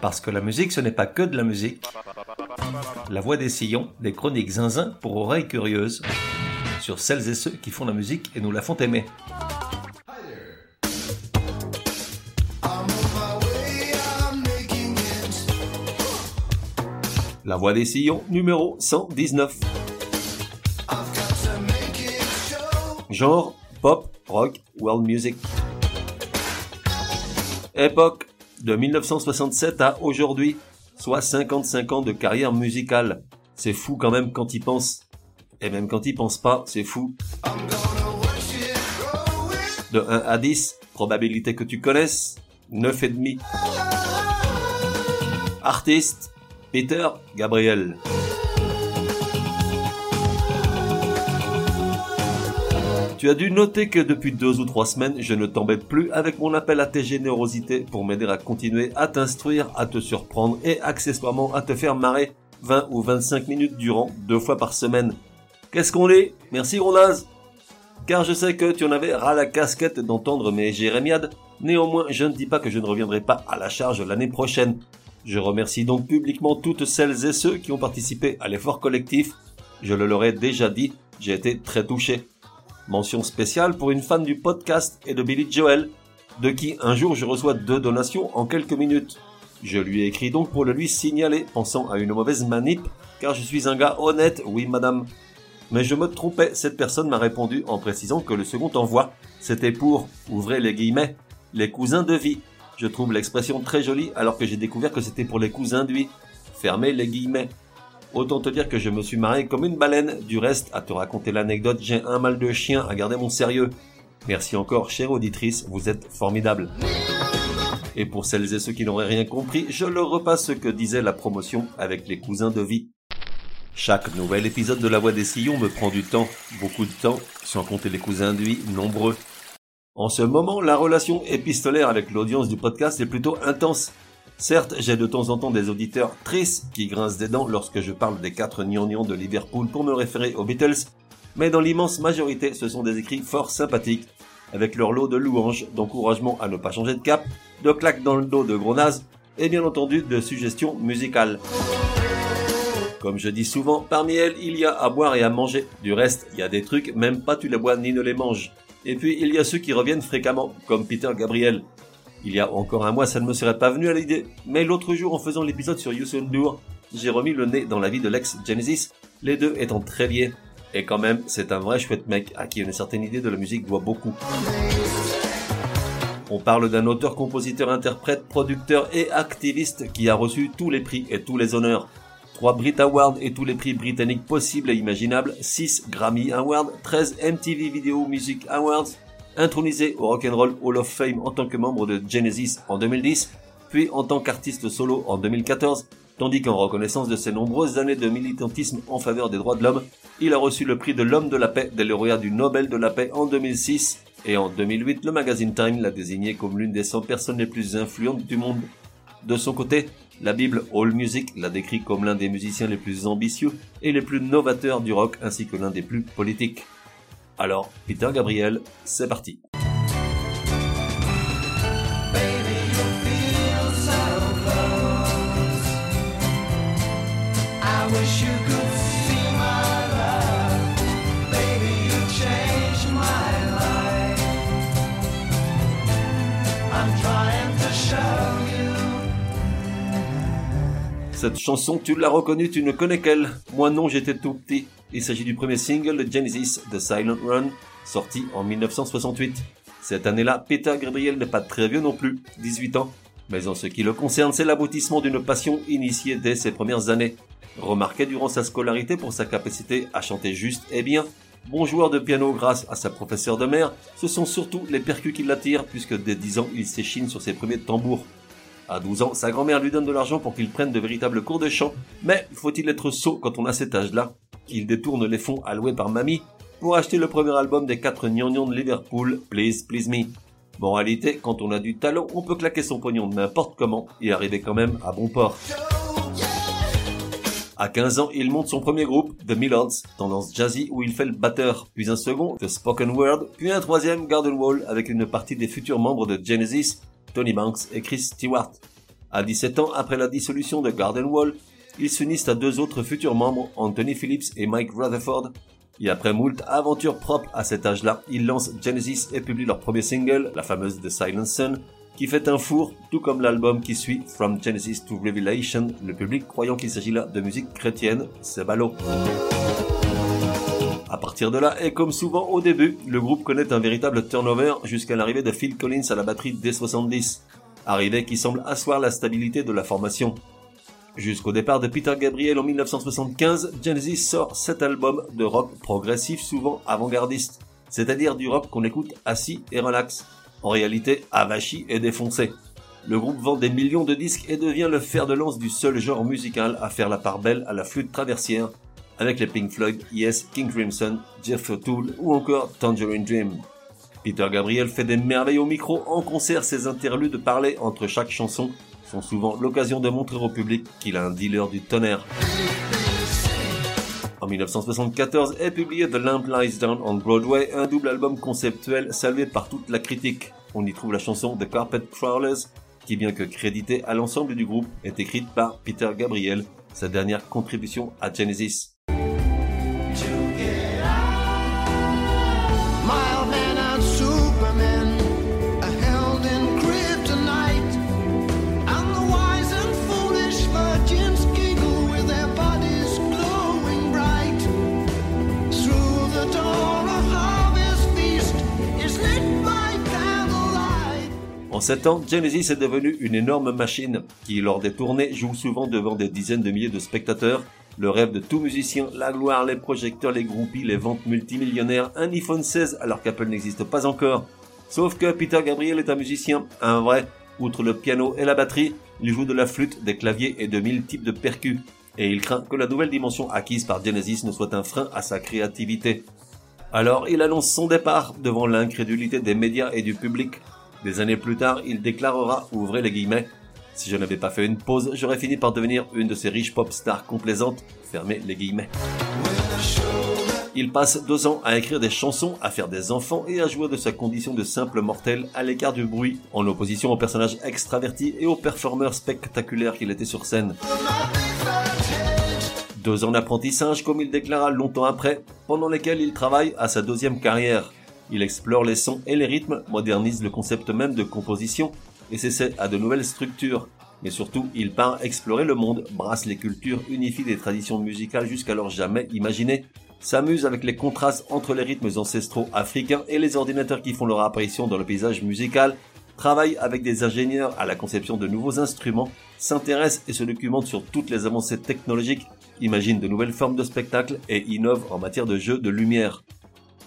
Parce que la musique, ce n'est pas que de la musique. La voix des sillons, des chroniques zinzin pour oreilles curieuses, sur celles et ceux qui font la musique et nous la font aimer. La voix des sillons, numéro 119. Genre, pop, rock, world music. Époque, de 1967 à aujourd'hui, soit 55 ans de carrière musicale. C'est fou quand même quand il pense. Et même quand il pense pas, c'est fou. De 1 à 10, probabilité que tu connaisses, 9,5. Artiste, Peter Gabriel. Tu as dû noter que depuis deux ou trois semaines, je ne t'embête plus avec mon appel à tes générosités pour m'aider à continuer à t'instruire, à te surprendre et accessoirement à te faire marrer 20 ou 25 minutes durant, deux fois par semaine. Qu'est-ce qu'on est Merci Ronaz Car je sais que tu en avais ras la casquette d'entendre mes jérémiades, néanmoins je ne dis pas que je ne reviendrai pas à la charge l'année prochaine. Je remercie donc publiquement toutes celles et ceux qui ont participé à l'effort collectif. Je le leur ai déjà dit, j'ai été très touché. Mention spéciale pour une fan du podcast et de Billy Joel, de qui un jour je reçois deux donations en quelques minutes. Je lui ai écrit donc pour le lui signaler, pensant à une mauvaise manip, car je suis un gars honnête, oui madame. Mais je me trompais, cette personne m'a répondu en précisant que le second envoi, c'était pour, ouvrez les guillemets, les cousins de vie. Je trouve l'expression très jolie alors que j'ai découvert que c'était pour les cousins d'huile. Fermez les guillemets. Autant te dire que je me suis marré comme une baleine. Du reste, à te raconter l'anecdote, j'ai un mal de chien à garder mon sérieux. Merci encore, chère auditrice, vous êtes formidable. Et pour celles et ceux qui n'auraient rien compris, je leur repasse ce que disait la promotion avec les cousins de vie. Chaque nouvel épisode de La Voix des Sillons me prend du temps, beaucoup de temps, sans compter les cousins de vie, nombreux. En ce moment, la relation épistolaire avec l'audience du podcast est plutôt intense. Certes, j'ai de temps en temps des auditeurs tristes qui grincent des dents lorsque je parle des quatre gnangnans de Liverpool pour me référer aux Beatles, mais dans l'immense majorité, ce sont des écrits fort sympathiques, avec leur lot de louanges, d'encouragement à ne pas changer de cap, de claques dans le dos de gros nazes, et bien entendu de suggestions musicales. Comme je dis souvent, parmi elles, il y a à boire et à manger. Du reste, il y a des trucs, même pas tu les bois ni ne les manges. Et puis, il y a ceux qui reviennent fréquemment, comme Peter Gabriel, il y a encore un mois, ça ne me serait pas venu à l'idée. Mais l'autre jour, en faisant l'épisode sur Youssou N'Dour, j'ai remis le nez dans la vie de l'ex Genesis, les deux étant très liés. Et quand même, c'est un vrai chouette mec à qui une certaine idée de la musique doit beaucoup. On parle d'un auteur, compositeur, interprète, producteur et activiste qui a reçu tous les prix et tous les honneurs. 3 Brit Awards et tous les prix britanniques possibles et imaginables, 6 Grammy Awards, 13 MTV Video Music Awards, intronisé au Rock'n'Roll Hall of Fame en tant que membre de Genesis en 2010, puis en tant qu'artiste solo en 2014, tandis qu'en reconnaissance de ses nombreuses années de militantisme en faveur des droits de l'homme, il a reçu le prix de l'homme de la paix des lauréats du Nobel de la paix en 2006, et en 2008, le magazine Time l'a désigné comme l'une des 100 personnes les plus influentes du monde. De son côté, la Bible All Music l'a décrit comme l'un des musiciens les plus ambitieux et les plus novateurs du rock ainsi que l'un des plus politiques. Alors, Peter Gabriel, c'est parti. Cette chanson, tu l'as reconnue, tu ne connais qu'elle. Moi non, j'étais tout petit. Il s'agit du premier single de Genesis, The Silent Run, sorti en 1968. Cette année-là, Peter Gabriel n'est pas très vieux non plus, 18 ans. Mais en ce qui le concerne, c'est l'aboutissement d'une passion initiée dès ses premières années. Remarqué durant sa scolarité pour sa capacité à chanter juste et bien, bon joueur de piano grâce à sa professeure de mère, ce sont surtout les percus qui l'attirent puisque dès 10 ans il s'échine sur ses premiers tambours. À 12 ans, sa grand-mère lui donne de l'argent pour qu'il prenne de véritables cours de chant. Mais faut-il être sot quand on a cet âge-là? Il détourne les fonds alloués par mamie pour acheter le premier album des quatre gnagnons de Liverpool, Please Please Me. Moralité, quand on a du talent, on peut claquer son pognon n'importe comment et arriver quand même à bon port. À 15 ans, il monte son premier groupe, The Millards, tendance jazzy où il fait le batteur, puis un second, The Spoken Word, puis un troisième, Garden Wall, avec une partie des futurs membres de Genesis, Tony Banks et Chris Stewart. À 17 ans, après la dissolution de Garden Wall, ils s'unissent à deux autres futurs membres, Anthony Phillips et Mike Rutherford. Et après moult aventures propres à cet âge-là, ils lancent Genesis et publient leur premier single, la fameuse The Silent Sun, qui fait un four, tout comme l'album qui suit From Genesis to Revelation, le public croyant qu'il s'agit là de musique chrétienne, c'est ballot. Partir de là, et comme souvent au début, le groupe connaît un véritable turnover jusqu'à l'arrivée de Phil Collins à la batterie dès 70, arrivée qui semble asseoir la stabilité de la formation. Jusqu'au départ de Peter Gabriel en 1975, Genesis sort cet album de rock progressif souvent avant-gardiste, c'est-à-dire du rock qu'on écoute assis et relax, en réalité avachi et défoncé. Le groupe vend des millions de disques et devient le fer de lance du seul genre musical à faire la part belle à la flûte traversière avec les Pink Floyd, Yes, King Crimson, Jeff O'Toole ou encore Tangerine Dream. Peter Gabriel fait des merveilles au micro en concert, ses interludes parlés entre chaque chanson sont souvent l'occasion de montrer au public qu'il a un dealer du tonnerre. En 1974 est publié The Lamp Lies Down on Broadway, un double album conceptuel salué par toute la critique. On y trouve la chanson The Carpet Crawlers, qui bien que créditée à l'ensemble du groupe, est écrite par Peter Gabriel, sa dernière contribution à Genesis. En 7 ans, Genesis est devenu une énorme machine qui, lors des tournées, joue souvent devant des dizaines de milliers de spectateurs. Le rêve de tout musicien, la gloire, les projecteurs, les groupies, les ventes multimillionnaires, un iPhone 16 alors qu'Apple n'existe pas encore. Sauf que Peter Gabriel est un musicien, un vrai. Outre le piano et la batterie, il joue de la flûte, des claviers et de mille types de percus. Et il craint que la nouvelle dimension acquise par Genesis ne soit un frein à sa créativité. Alors il annonce son départ devant l'incrédulité des médias et du public. Des années plus tard, il déclarera, ouvrez les guillemets, si je n'avais pas fait une pause, j'aurais fini par devenir une de ces riches pop stars complaisantes, fermez les guillemets. Il passe deux ans à écrire des chansons, à faire des enfants et à jouer de sa condition de simple mortel à l'écart du bruit, en opposition au personnage extraverti et au performeur spectaculaire qu'il était sur scène. Deux ans d'apprentissage, comme il déclara longtemps après, pendant lesquels il travaille à sa deuxième carrière, il explore les sons et les rythmes, modernise le concept même de composition et s'essaie à de nouvelles structures. Mais surtout, il part explorer le monde, brasse les cultures, unifie des traditions musicales jusqu'alors jamais imaginées, s'amuse avec les contrastes entre les rythmes ancestraux africains et les ordinateurs qui font leur apparition dans le paysage musical, travaille avec des ingénieurs à la conception de nouveaux instruments, s'intéresse et se documente sur toutes les avancées technologiques, imagine de nouvelles formes de spectacle et innove en matière de jeu de lumière.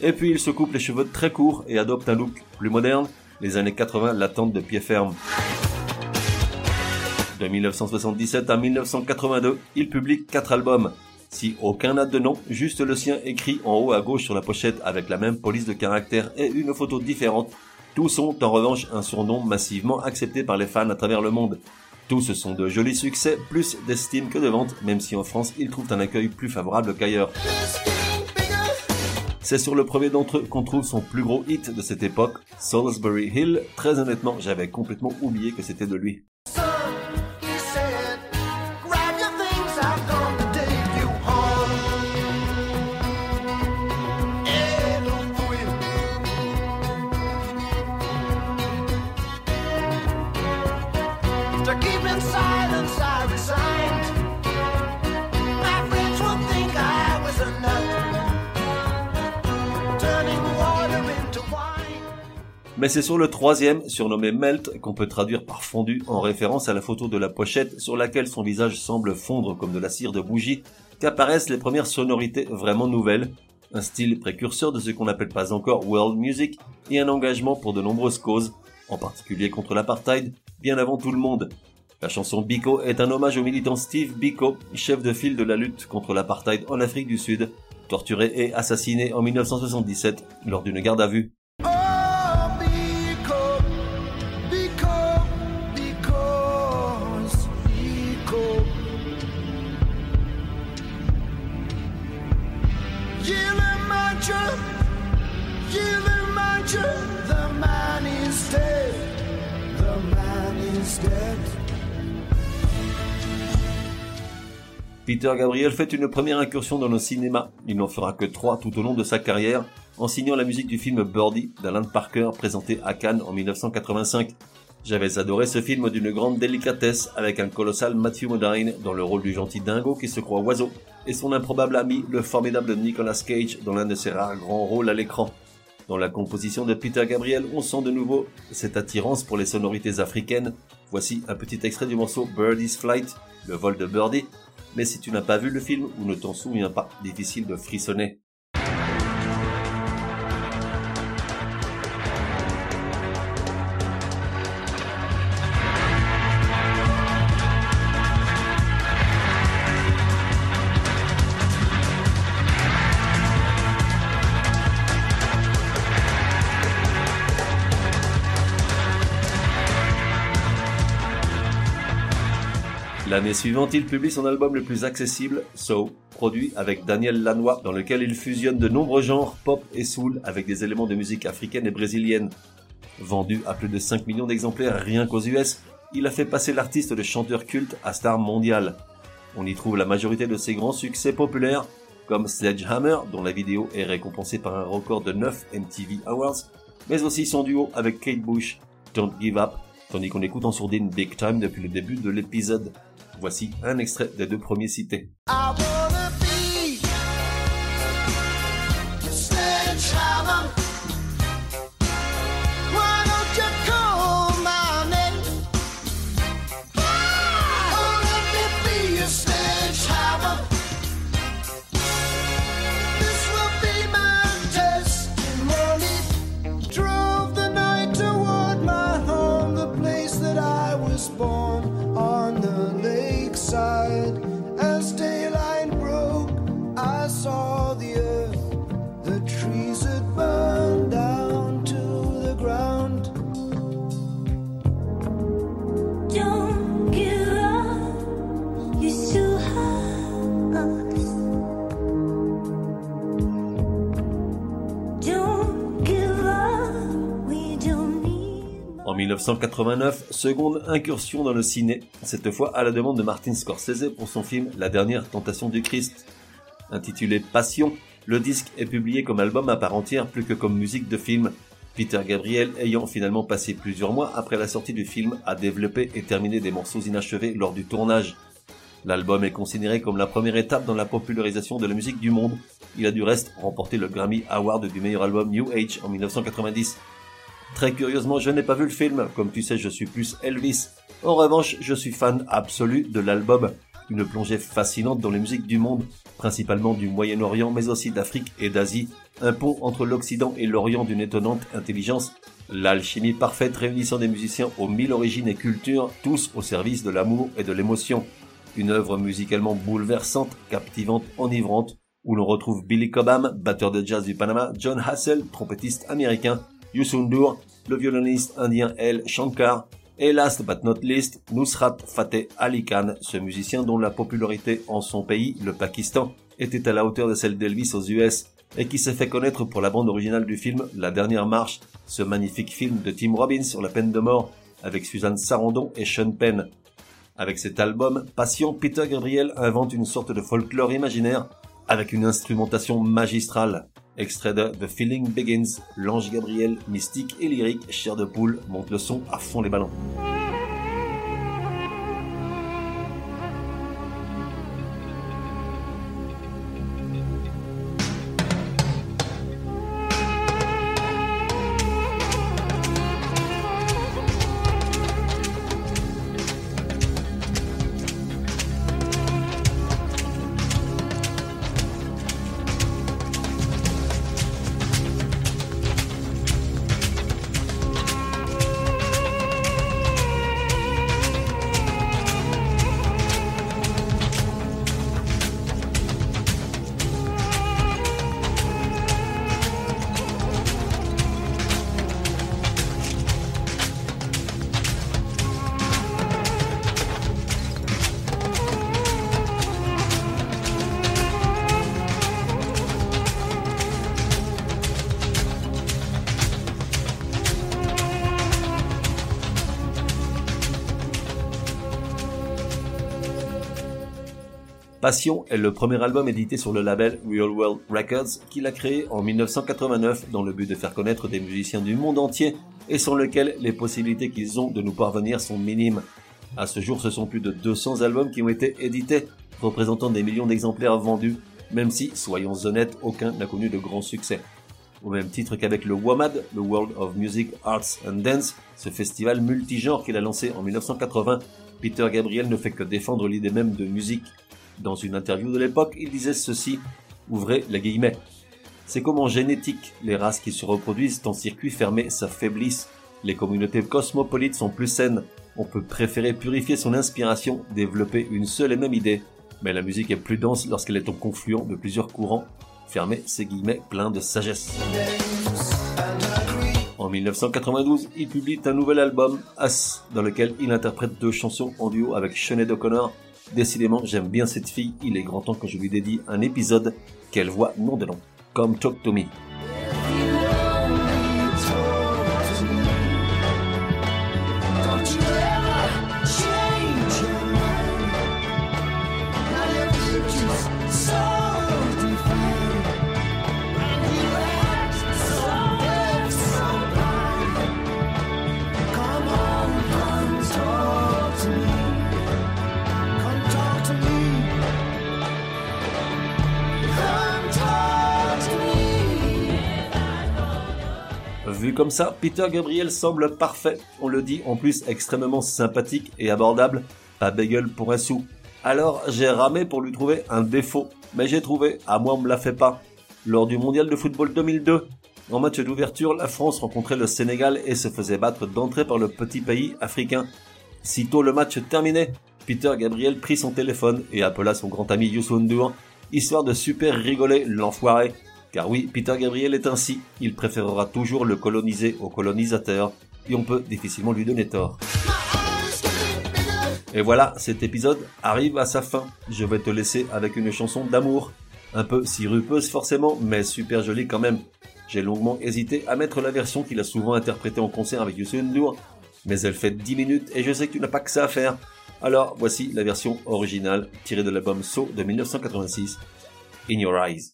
Et puis il se coupe les cheveux très courts et adopte un look plus moderne. Les années 80 l'attendent de pied ferme. De 1977 à 1982, il publie 4 albums. Si aucun n'a de nom, juste le sien écrit en haut à gauche sur la pochette avec la même police de caractère et une photo différente. Tous ont en revanche un surnom massivement accepté par les fans à travers le monde. Tous sont de jolis succès, plus d'estime que de vente, même si en France ils trouvent un accueil plus favorable qu'ailleurs. C'est sur le premier d'entre eux qu'on trouve son plus gros hit de cette époque, Salisbury Hill. Très honnêtement, j'avais complètement oublié que c'était de lui. Mais c'est sur le troisième, surnommé Melt, qu'on peut traduire par fondu en référence à la photo de la pochette sur laquelle son visage semble fondre comme de la cire de bougie, qu'apparaissent les premières sonorités vraiment nouvelles, un style précurseur de ce qu'on n'appelle pas encore world music et un engagement pour de nombreuses causes, en particulier contre l'apartheid, bien avant tout le monde. La chanson Biko est un hommage au militant Steve Biko, chef de file de la lutte contre l'apartheid en Afrique du Sud, torturé et assassiné en 1977 lors d'une garde à vue. Peter Gabriel fait une première incursion dans le cinéma. Il n'en fera que trois tout au long de sa carrière, en signant la musique du film Birdie d'Alan Parker présenté à Cannes en 1985. J'avais adoré ce film d'une grande délicatesse avec un colossal Matthew Modine dans le rôle du gentil dingo qui se croit oiseau et son improbable ami le formidable Nicolas Cage dans l'un de ses rares grands rôles à l'écran. Dans la composition de Peter Gabriel, on sent de nouveau cette attirance pour les sonorités africaines. Voici un petit extrait du morceau Birdie's Flight, le vol de Birdie. Mais si tu n'as pas vu le film ou ne t'en souviens pas, difficile de frissonner. L'année suivante, il publie son album le plus accessible, So, produit avec Daniel Lanois, dans lequel il fusionne de nombreux genres pop et soul avec des éléments de musique africaine et brésilienne. Vendu à plus de 5 millions d'exemplaires rien qu'aux US, il a fait passer l'artiste de chanteur culte à star mondiale. On y trouve la majorité de ses grands succès populaires, comme Sledgehammer, dont la vidéo est récompensée par un record de 9 MTV Awards, mais aussi son duo avec Kate Bush, Don't Give Up, tandis qu'on écoute en sourdine Big Time depuis le début de l'épisode. Voici un extrait des deux premiers cités. En 1989, seconde incursion dans le ciné, cette fois à la demande de Martin Scorsese pour son film La dernière tentation du Christ. Intitulé Passion, le disque est publié comme album à part entière plus que comme musique de film, Peter Gabriel ayant finalement passé plusieurs mois après la sortie du film à développer et terminer des morceaux inachevés lors du tournage. L'album est considéré comme la première étape dans la popularisation de la musique du monde. Il a du reste remporté le Grammy Award du meilleur album New Age en 1990. Très curieusement, je n'ai pas vu le film. Comme tu sais, je suis plus Elvis. En revanche, je suis fan absolu de l'album. Une plongée fascinante dans les musiques du monde, principalement du Moyen-Orient, mais aussi d'Afrique et d'Asie. Un pont entre l'Occident et l'Orient d'une étonnante intelligence. L'alchimie parfaite réunissant des musiciens aux mille origines et cultures, tous au service de l'amour et de l'émotion. Une œuvre musicalement bouleversante, captivante, enivrante, où l'on retrouve Billy Cobham, batteur de jazz du Panama, John Hassel, trompettiste américain, Yusundur, le violoniste indien El Shankar, et last but not least, Nusrat Fateh Ali Khan, ce musicien dont la popularité en son pays, le Pakistan, était à la hauteur de celle d'Elvis aux US, et qui s'est fait connaître pour la bande originale du film La Dernière Marche, ce magnifique film de Tim Robbins sur la peine de mort, avec Suzanne Sarandon et Sean Penn. Avec cet album, Passion, Peter Gabriel invente une sorte de folklore imaginaire, avec une instrumentation magistrale. Extrait de The Feeling Begins, l'ange Gabriel, mystique et lyrique, chair de poule, monte le son à fond les ballons. Passion est le premier album édité sur le label Real World Records qu'il a créé en 1989 dans le but de faire connaître des musiciens du monde entier et sur lequel les possibilités qu'ils ont de nous parvenir sont minimes. À ce jour, ce sont plus de 200 albums qui ont été édités, représentant des millions d'exemplaires vendus, même si, soyons honnêtes, aucun n'a connu de grand succès. Au même titre qu'avec le WOMAD, le World of Music, Arts and Dance, ce festival multigenre qu'il a lancé en 1980, Peter Gabriel ne fait que défendre l'idée même de musique. Dans une interview de l'époque, il disait ceci, ouvrez les guillemets. C'est comme en génétique, les races qui se reproduisent en circuit fermé s'affaiblissent. Les communautés cosmopolites sont plus saines. On peut préférer purifier son inspiration, développer une seule et même idée. Mais la musique est plus dense lorsqu'elle est au confluent de plusieurs courants. Fermez ces guillemets pleins de sagesse. En 1992, il publie un nouvel album, As, dans lequel il interprète deux chansons en duo avec Sinead O'Connor. Décidément, j'aime bien cette fille, il est grand temps que je lui dédie un épisode qu'elle voit non de nom. Come Talk to Me. Vu comme ça, Peter Gabriel semble parfait. On le dit en plus extrêmement sympathique et abordable. Pas bégueule pour un sou. Alors j'ai ramé pour lui trouver un défaut. Mais j'ai trouvé, à moi on me l'a fait pas. Lors du mondial de football 2002, en match d'ouverture, la France rencontrait le Sénégal et se faisait battre d'entrée par le petit pays africain. Sitôt le match terminé, Peter Gabriel prit son téléphone et appela son grand ami Youssou N'Dour, histoire de super rigoler l'enfoiré. Car oui, Peter Gabriel est ainsi, il préférera toujours le coloniser au colonisateur, et on peut difficilement lui donner tort. Et voilà, cet épisode arrive à sa fin. Je vais te laisser avec une chanson d'amour. Un peu sirupeuse forcément, mais super jolie quand même. J'ai longuement hésité à mettre la version qu'il a souvent interprétée en concert avec Youssou N'Dour, mais elle fait 10 minutes et je sais que tu n'as pas que ça à faire. Alors voici la version originale tirée de l'album So de 1986, In Your Eyes.